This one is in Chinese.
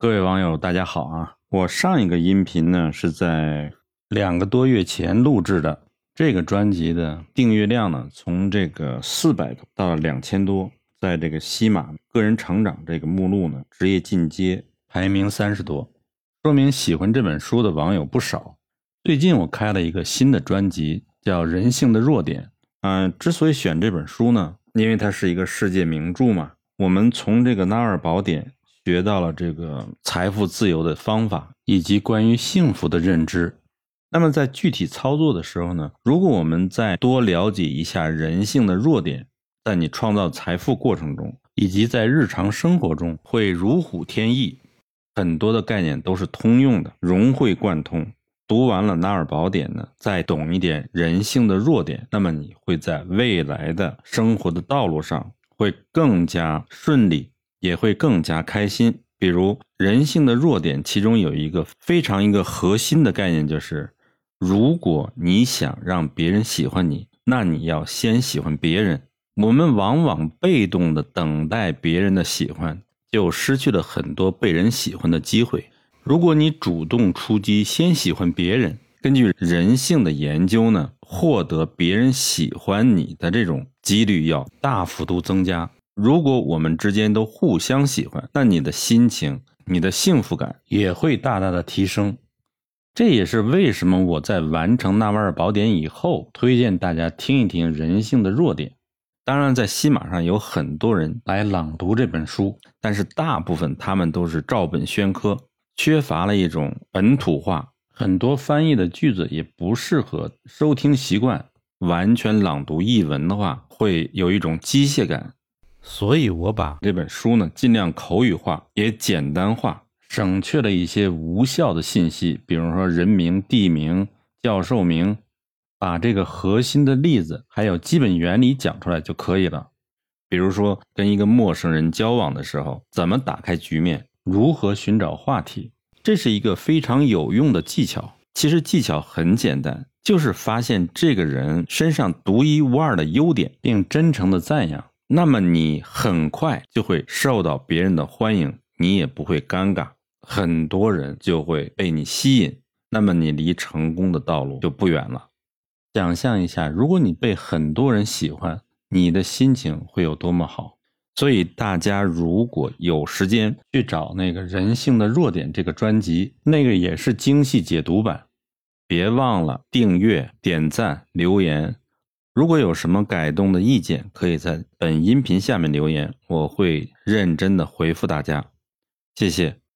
各位网友，大家好啊！我上一个音频呢是在两个多月前录制的，这个专辑的订阅量呢从这个四百多到两千多，在这个西马个人成长这个目录呢，职业进阶排名三十多，说明喜欢这本书的网友不少。最近我开了一个新的专辑，叫《人性的弱点》。嗯，之所以选这本书呢，因为它是一个世界名著嘛。我们从这个《纳尔宝典》。学到了这个财富自由的方法，以及关于幸福的认知。那么在具体操作的时候呢？如果我们再多了解一下人性的弱点，在你创造财富过程中，以及在日常生活中，会如虎添翼。很多的概念都是通用的，融会贯通。读完了《纳尔宝典》呢，再懂一点人性的弱点，那么你会在未来的生活的道路上会更加顺利。也会更加开心。比如人性的弱点，其中有一个非常一个核心的概念，就是如果你想让别人喜欢你，那你要先喜欢别人。我们往往被动的等待别人的喜欢，就失去了很多被人喜欢的机会。如果你主动出击，先喜欢别人，根据人性的研究呢，获得别人喜欢你的这种几率要大幅度增加。如果我们之间都互相喜欢，那你的心情、你的幸福感也会大大的提升。这也是为什么我在完成《纳瓦尔宝典》以后，推荐大家听一听《人性的弱点》。当然，在西马上有很多人来朗读这本书，但是大部分他们都是照本宣科，缺乏了一种本土化，很多翻译的句子也不适合收听习惯。完全朗读译文的话，会有一种机械感。所以，我把这本书呢尽量口语化，也简单化，省去了一些无效的信息，比如说人名、地名、教授名，把这个核心的例子还有基本原理讲出来就可以了。比如说，跟一个陌生人交往的时候，怎么打开局面，如何寻找话题，这是一个非常有用的技巧。其实技巧很简单，就是发现这个人身上独一无二的优点，并真诚的赞扬。那么你很快就会受到别人的欢迎，你也不会尴尬，很多人就会被你吸引，那么你离成功的道路就不远了。想象一下，如果你被很多人喜欢，你的心情会有多么好？所以大家如果有时间去找那个人性的弱点这个专辑，那个也是精细解读版，别忘了订阅、点赞、留言。如果有什么改动的意见，可以在本音频下面留言，我会认真的回复大家。谢谢。